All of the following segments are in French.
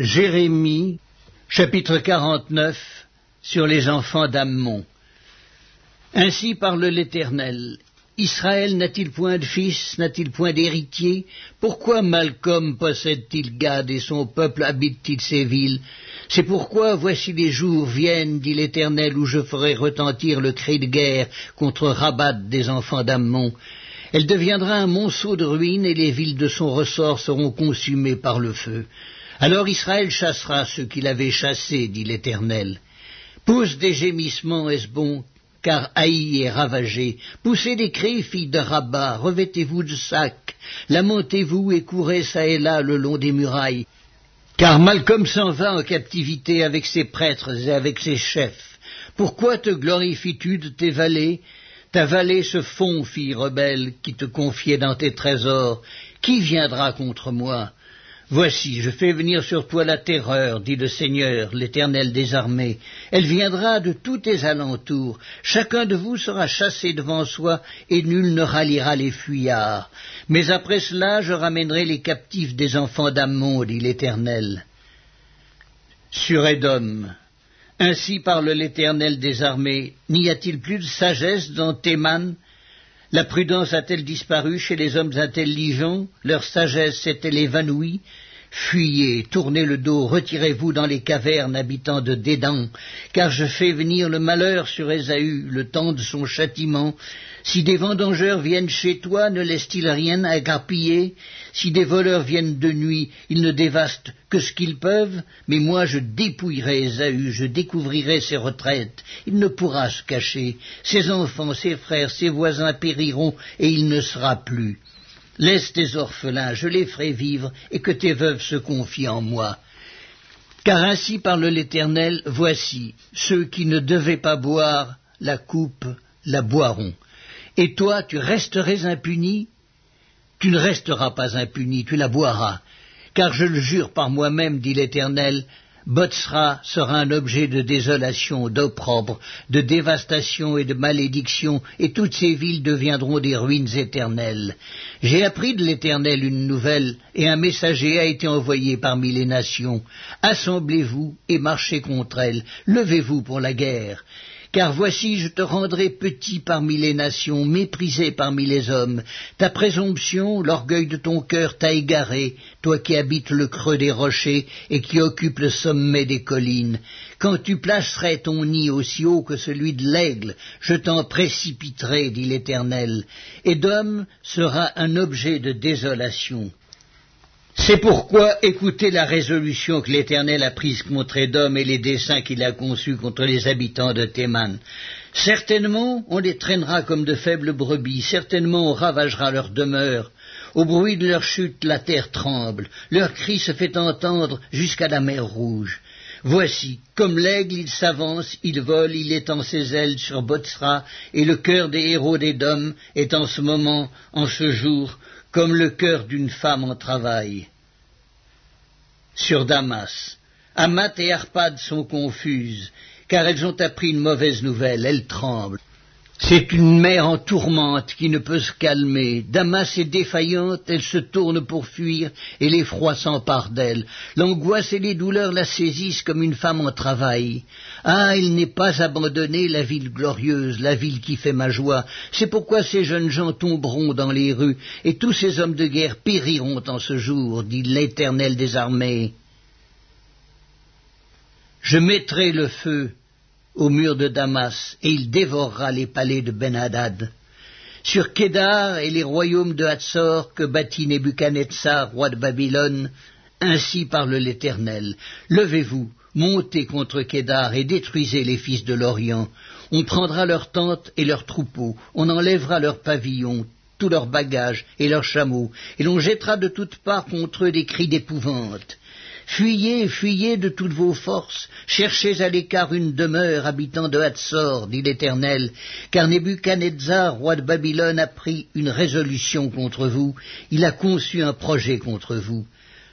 Jérémie, chapitre 49, sur les enfants d'Ammon. Ainsi parle l'Éternel. Israël n'a-t-il point de fils, n'a-t-il point d'héritier? Pourquoi Malcolm possède-t-il Gad et son peuple habite-t-il ces villes? C'est pourquoi voici les jours viennent, dit l'Éternel, où je ferai retentir le cri de guerre contre Rabat des enfants d'Ammon. Elle deviendra un monceau de ruines et les villes de son ressort seront consumées par le feu. Alors Israël chassera ceux qu'il avait chassés, dit l'Éternel. Pousse des gémissements, est-ce bon? Car Haï est ravagé. Poussez des cris, filles de Rabat, revêtez-vous de sacs, lamentez-vous et courez çà et là le long des murailles. Car Malcolm s'en va en captivité avec ses prêtres et avec ses chefs. Pourquoi te glorifies-tu de tes vallées? Ta vallée se fond, fille rebelle, qui te confiait dans tes trésors. Qui viendra contre moi? Voici, je fais venir sur toi la terreur, dit le Seigneur, l'Éternel des armées. Elle viendra de tous tes alentours. Chacun de vous sera chassé devant soi, et nul ne ralliera les fuyards. Mais après cela, je ramènerai les captifs des enfants d'Ammon, dit l'Éternel. Sur Édom. Ainsi parle l'Éternel des armées. N'y a-t-il plus de sagesse dans Théman? La prudence a-t-elle disparu chez les hommes intelligents? Leur sagesse s'est-elle évanouie? Fuyez, tournez le dos, retirez-vous dans les cavernes, habitants de Dédan, car je fais venir le malheur sur Ésaü, le temps de son châtiment. Si des vendangeurs viennent chez toi, ne laissent-ils rien à grappiller? Si des voleurs viennent de nuit, ils ne dévastent que ce qu'ils peuvent, mais moi je dépouillerai Ésaü, je découvrirai ses retraites. Il ne pourra se cacher. Ses enfants, ses frères, ses voisins périront, et il ne sera plus. Laisse tes orphelins, je les ferai vivre, et que tes veuves se confient en moi. Car ainsi parle l'Éternel, voici, ceux qui ne devaient pas boire la coupe la boiront. Et toi, tu resterais impuni? Tu ne resteras pas impuni, tu la boiras. Car je le jure par moi-même, dit l'Éternel, Botsra sera un objet de désolation, d'opprobre, de dévastation et de malédiction, et toutes ces villes deviendront des ruines éternelles. J'ai appris de l'Éternel une nouvelle, et un messager a été envoyé parmi les nations. Assemblez-vous et marchez contre elles, levez-vous pour la guerre car voici je te rendrai petit parmi les nations, méprisé parmi les hommes. Ta présomption, l'orgueil de ton cœur t'a égaré, toi qui habites le creux des rochers et qui occupes le sommet des collines. Quand tu placerais ton nid aussi haut que celui de l'aigle, je t'en précipiterai, dit l'Éternel. Édom sera un objet de désolation. C'est pourquoi écoutez la résolution que l'Éternel a prise contre Édom et les desseins qu'il a conçus contre les habitants de Théman. Certainement, on les traînera comme de faibles brebis, certainement on ravagera leur demeure. Au bruit de leur chute, la terre tremble, leur cri se fait entendre jusqu'à la mer rouge. Voici, comme l'aigle, il s'avance, il vole, il étend ses ailes sur Botsra, et le cœur des héros d'Édom est en ce moment, en ce jour, comme le cœur d'une femme en travail. Sur Damas, Amat et Arpad sont confuses, car elles ont appris une mauvaise nouvelle, elles tremblent. C'est une mer en tourmente qui ne peut se calmer. Damas est défaillante, elle se tourne pour fuir, et l'effroi s'empare d'elle. L'angoisse et les douleurs la saisissent comme une femme en travail. Ah, il n'est pas abandonné, la ville glorieuse, la ville qui fait ma joie. C'est pourquoi ces jeunes gens tomberont dans les rues, et tous ces hommes de guerre périront en ce jour, dit l'Éternel des armées. Je mettrai le feu au mur de Damas, et il dévorera les palais de Ben-Hadad. Sur Kédar et les royaumes de Hatzor que bâtit Nebuchadnezzar, roi de Babylone, ainsi parle l'Éternel. Levez-vous, montez contre Kédar et détruisez les fils de l'Orient. On prendra leurs tentes et leurs troupeaux, on enlèvera leurs pavillons, tous leurs bagages et leurs chameaux, et l'on jettera de toutes parts contre eux des cris d'épouvante. Fuyez, fuyez de toutes vos forces, cherchez à l'écart une demeure, habitant de Hatzor, dit l'Éternel, car Nebuchadnezzar, roi de Babylone, a pris une résolution contre vous, il a conçu un projet contre vous.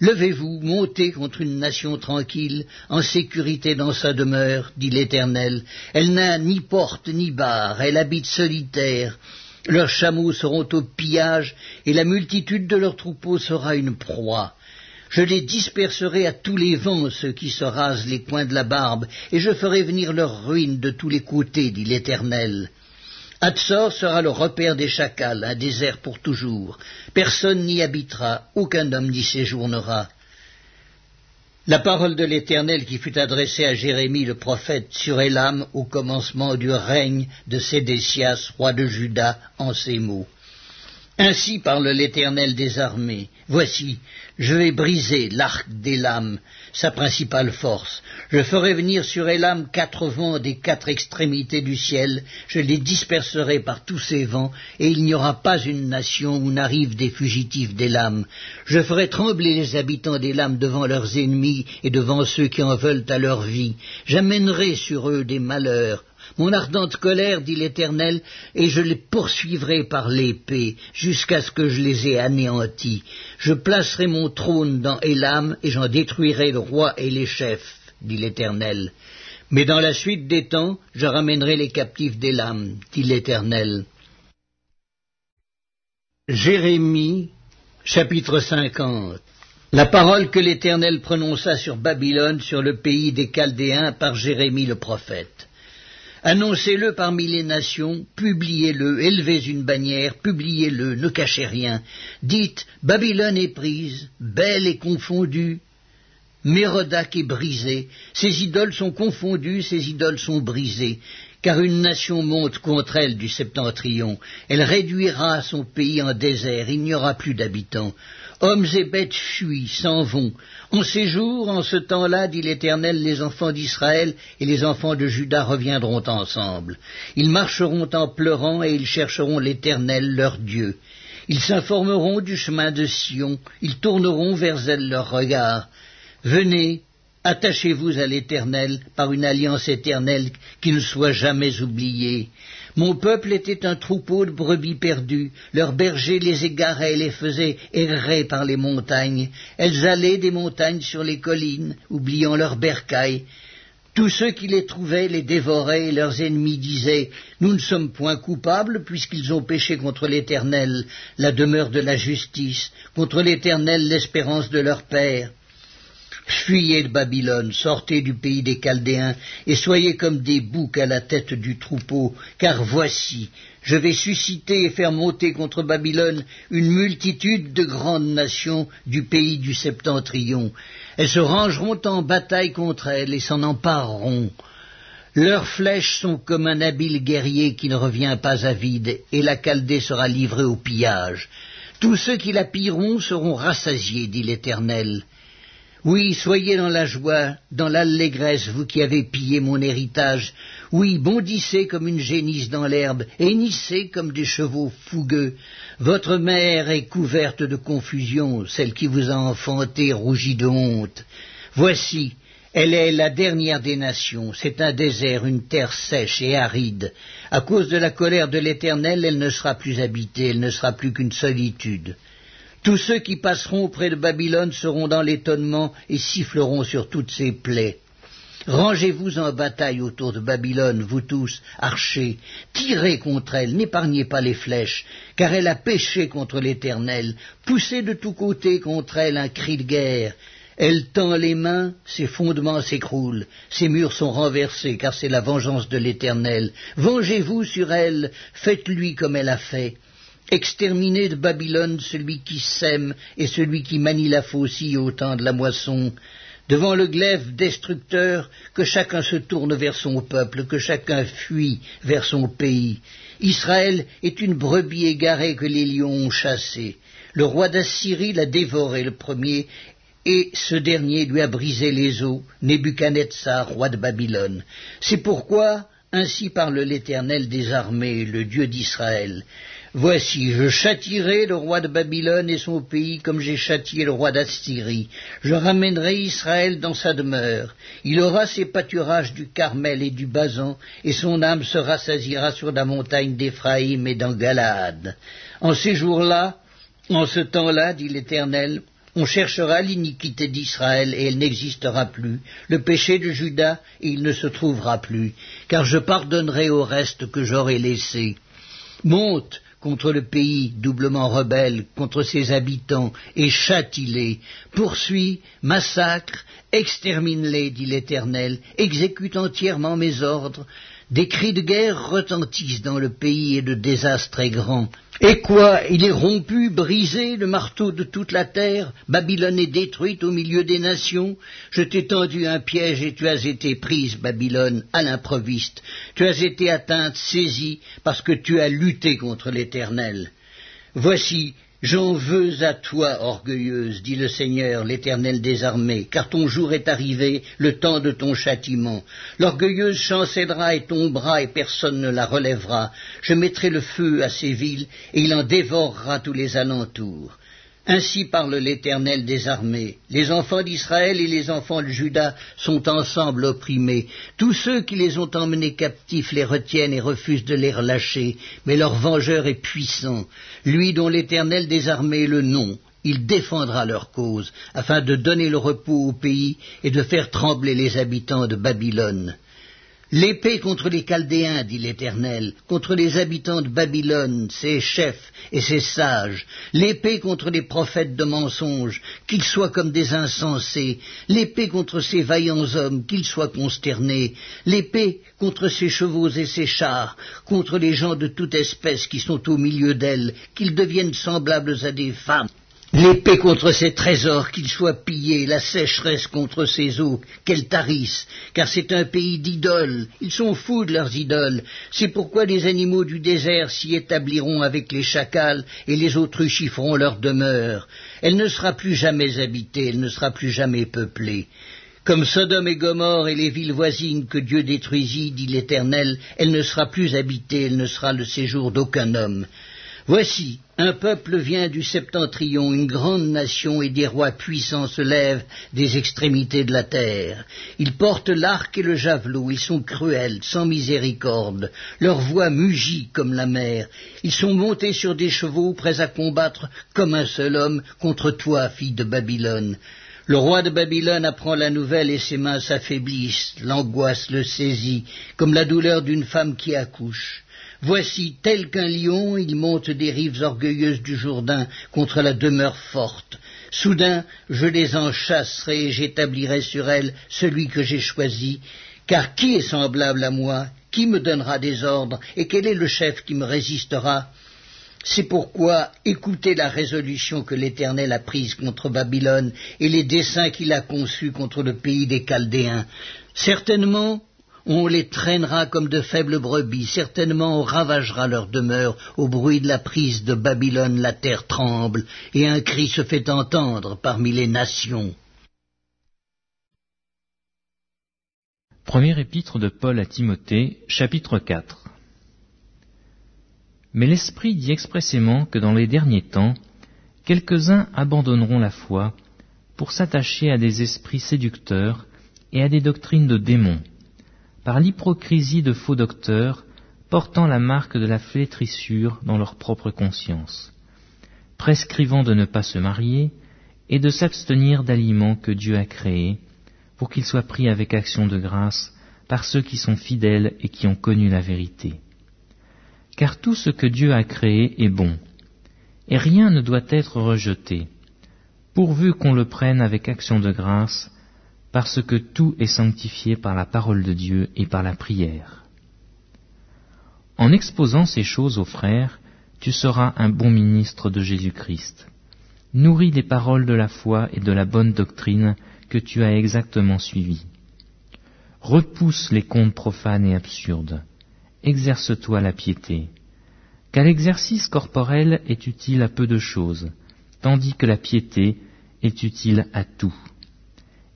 Levez-vous, montez contre une nation tranquille, en sécurité dans sa demeure, dit l'Éternel. Elle n'a ni porte ni barre, elle habite solitaire. Leurs chameaux seront au pillage, et la multitude de leurs troupeaux sera une proie. Je les disperserai à tous les vents, ceux qui se rasent les coins de la barbe, et je ferai venir leur ruine de tous les côtés, dit l'Éternel. Hatzor sera le repère des chacals, un désert pour toujours. Personne n'y habitera, aucun homme n'y séjournera. La parole de l'Éternel qui fut adressée à Jérémie le prophète sur Elam au commencement du règne de Sédécias, roi de Juda, en ces mots. Ainsi parle l'Éternel des armées. Voici, je vais briser l'arc d'Élam, sa principale force. Je ferai venir sur Élam quatre vents des quatre extrémités du ciel, je les disperserai par tous ces vents, et il n'y aura pas une nation où n'arrivent des fugitifs d'Élam. Je ferai trembler les habitants d'Élam devant leurs ennemis et devant ceux qui en veulent à leur vie. J'amènerai sur eux des malheurs, mon ardente colère, dit l'Éternel, et je les poursuivrai par l'épée, jusqu'à ce que je les ai anéantis. Je placerai mon trône dans Élam, et j'en détruirai le roi et les chefs, dit l'Éternel. Mais dans la suite des temps, je ramènerai les captifs d'Élam, dit l'Éternel. Jérémie, chapitre 50 La parole que l'Éternel prononça sur Babylone, sur le pays des Chaldéens, par Jérémie le prophète. Annoncez-le parmi les nations, publiez-le, élevez une bannière, publiez-le, ne cachez rien. Dites, Babylone est prise, belle et confondue, Mérodac est brisé, ses idoles sont confondues, ses idoles sont brisées, car une nation monte contre elle du septentrion, elle réduira son pays en désert, il n'y aura plus d'habitants. Hommes et bêtes fuient, s'en vont. En ces jours, en ce temps-là, dit l'Éternel, les enfants d'Israël et les enfants de Juda reviendront ensemble. Ils marcheront en pleurant et ils chercheront l'Éternel, leur Dieu. Ils s'informeront du chemin de Sion, ils tourneront vers elle leur regard. Venez, attachez-vous à l'Éternel par une alliance éternelle qui ne soit jamais oubliée. Mon peuple était un troupeau de brebis perdues, leurs bergers les égaraient et les faisaient errer par les montagnes, elles allaient des montagnes sur les collines, oubliant leurs bercailles. Tous ceux qui les trouvaient les dévoraient, et leurs ennemis disaient Nous ne sommes point coupables, puisqu'ils ont péché contre l'Éternel, la demeure de la justice, contre l'Éternel l'espérance de leur père. Fuyez de Babylone, sortez du pays des Chaldéens, et soyez comme des boucs à la tête du troupeau, car voici, je vais susciter et faire monter contre Babylone une multitude de grandes nations du pays du septentrion. Elles se rangeront en bataille contre elle et s'en empareront. Leurs flèches sont comme un habile guerrier qui ne revient pas à vide, et la Chaldée sera livrée au pillage. Tous ceux qui la pilleront seront rassasiés, dit l'Éternel. Oui, soyez dans la joie, dans l'allégresse, vous qui avez pillé mon héritage. Oui, bondissez comme une génisse dans l'herbe, hennissez comme des chevaux fougueux. Votre mère est couverte de confusion, celle qui vous a enfanté rougit de honte. Voici, elle est la dernière des nations, c'est un désert, une terre sèche et aride. À cause de la colère de l'Éternel, elle ne sera plus habitée, elle ne sera plus qu'une solitude. Tous ceux qui passeront près de Babylone seront dans l'étonnement et siffleront sur toutes ses plaies. Rangez-vous en bataille autour de Babylone, vous tous, archers, tirez contre elle, n'épargnez pas les flèches, car elle a péché contre l'Éternel, poussez de tous côtés contre elle un cri de guerre. Elle tend les mains, ses fondements s'écroulent, ses murs sont renversés, car c'est la vengeance de l'Éternel. Vengez-vous sur elle, faites-lui comme elle a fait. Exterminez de Babylone celui qui sème et celui qui manie la faucille au temps de la moisson. Devant le glaive destructeur, que chacun se tourne vers son peuple, que chacun fuit vers son pays. Israël est une brebis égarée que les lions ont chassée. Le roi d'Assyrie l'a dévoré le premier, et ce dernier lui a brisé les os, Nebuchadnezzar, roi de Babylone. C'est pourquoi, ainsi parle l'Éternel des armées, le Dieu d'Israël. Voici, je châtirai le roi de Babylone et son pays comme j'ai châtié le roi d'Assyrie. Je ramènerai Israël dans sa demeure. Il aura ses pâturages du Carmel et du Bazan, et son âme se rassasira sur la montagne d'Éphraïm et dans Galaad. En ces jours-là, en ce temps-là, dit l'Éternel, on cherchera l'iniquité d'Israël et elle n'existera plus, le péché de Judas et il ne se trouvera plus, car je pardonnerai au reste que j'aurai laissé. Monte, contre le pays doublement rebelle, contre ses habitants, et châtie-les, poursuis, massacre, extermine-les, dit l'Éternel, exécute entièrement mes ordres, des cris de guerre retentissent dans le pays et le désastre est grand. Et quoi? Il est rompu, brisé, le marteau de toute la terre? Babylone est détruite au milieu des nations? Je t'ai tendu un piège et tu as été prise, Babylone, à l'improviste. Tu as été atteinte, saisie, parce que tu as lutté contre l'Éternel. Voici, J'en veux à toi, orgueilleuse, dit le Seigneur, l'Éternel des armées, car ton jour est arrivé, le temps de ton châtiment. L'orgueilleuse chancellera et tombera, et personne ne la relèvera. Je mettrai le feu à ces villes, et il en dévorera tous les alentours. Ainsi parle l'Éternel des armées. Les enfants d'Israël et les enfants de Juda sont ensemble opprimés. Tous ceux qui les ont emmenés captifs les retiennent et refusent de les relâcher. Mais leur vengeur est puissant. Lui dont l'Éternel des armées est le nom. Il défendra leur cause, afin de donner le repos au pays et de faire trembler les habitants de Babylone. L'épée contre les Chaldéens, dit l'Éternel, contre les habitants de Babylone, ses chefs et ses sages, l'épée contre les prophètes de mensonges, qu'ils soient comme des insensés, l'épée contre ces vaillants hommes, qu'ils soient consternés, l'épée contre ces chevaux et ces chars, contre les gens de toute espèce qui sont au milieu d'elles, qu'ils deviennent semblables à des femmes. L'épée contre ses trésors, qu'ils soient pillés, la sécheresse contre ses eaux, qu'elles tarissent, car c'est un pays d'idoles, ils sont fous de leurs idoles, c'est pourquoi les animaux du désert s'y établiront avec les chacals, et les autruches y feront leur demeure. Elle ne sera plus jamais habitée, elle ne sera plus jamais peuplée. Comme Sodome et Gomorre et les villes voisines que Dieu détruisit, dit l'Éternel, elle ne sera plus habitée, elle ne sera le séjour d'aucun homme. Voici, un peuple vient du septentrion, une grande nation et des rois puissants se lèvent des extrémités de la terre. Ils portent l'arc et le javelot, ils sont cruels, sans miséricorde, leur voix mugit comme la mer. Ils sont montés sur des chevaux, prêts à combattre comme un seul homme contre toi, fille de Babylone. Le roi de Babylone apprend la nouvelle et ses mains s'affaiblissent, l'angoisse le saisit, comme la douleur d'une femme qui accouche. Voici, tel qu'un lion, il monte des rives orgueilleuses du Jourdain contre la demeure forte. Soudain, je les en chasserai et j'établirai sur elles celui que j'ai choisi, car qui est semblable à moi? Qui me donnera des ordres? Et quel est le chef qui me résistera? C'est pourquoi écoutez la résolution que l'Éternel a prise contre Babylone et les desseins qu'il a conçus contre le pays des Chaldéens. Certainement, on les traînera comme de faibles brebis, certainement on ravagera leur demeure, au bruit de la prise de Babylone la terre tremble, et un cri se fait entendre parmi les nations. Premier épître de Paul à Timothée, chapitre 4 Mais l'Esprit dit expressément que dans les derniers temps, quelques-uns abandonneront la foi pour s'attacher à des esprits séducteurs et à des doctrines de démons par l'hypocrisie de faux docteurs portant la marque de la flétrissure dans leur propre conscience, prescrivant de ne pas se marier et de s'abstenir d'aliments que Dieu a créés, pour qu'ils soient pris avec action de grâce par ceux qui sont fidèles et qui ont connu la vérité. Car tout ce que Dieu a créé est bon, et rien ne doit être rejeté, pourvu qu'on le prenne avec action de grâce, parce que tout est sanctifié par la parole de Dieu et par la prière. En exposant ces choses aux frères, tu seras un bon ministre de Jésus-Christ. Nourris les paroles de la foi et de la bonne doctrine que tu as exactement suivies. Repousse les contes profanes et absurdes. Exerce-toi la piété. Car l'exercice corporel est utile à peu de choses, tandis que la piété est utile à tout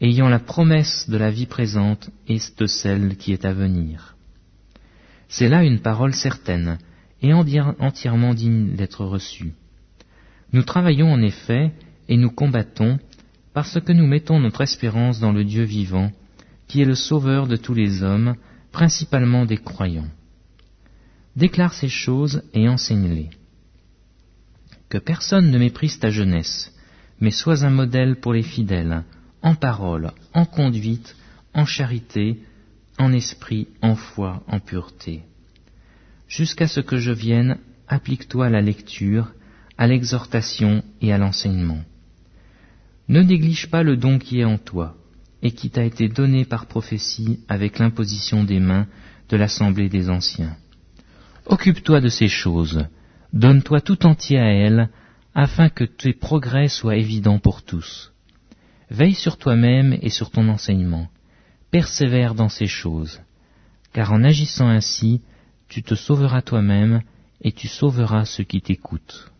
ayant la promesse de la vie présente et de celle qui est à venir. C'est là une parole certaine et entièrement digne d'être reçue. Nous travaillons en effet et nous combattons parce que nous mettons notre espérance dans le Dieu vivant, qui est le Sauveur de tous les hommes, principalement des croyants. Déclare ces choses et enseigne-les. Que personne ne méprise ta jeunesse, mais sois un modèle pour les fidèles, en parole, en conduite, en charité, en esprit, en foi, en pureté. Jusqu'à ce que je vienne, applique-toi à la lecture, à l'exhortation et à l'enseignement. Ne néglige pas le don qui est en toi et qui t'a été donné par prophétie avec l'imposition des mains de l'assemblée des anciens. Occupe-toi de ces choses, donne-toi tout entier à elles, afin que tes progrès soient évidents pour tous. Veille sur toi-même et sur ton enseignement, persévère dans ces choses, car en agissant ainsi, tu te sauveras toi-même et tu sauveras ceux qui t'écoutent.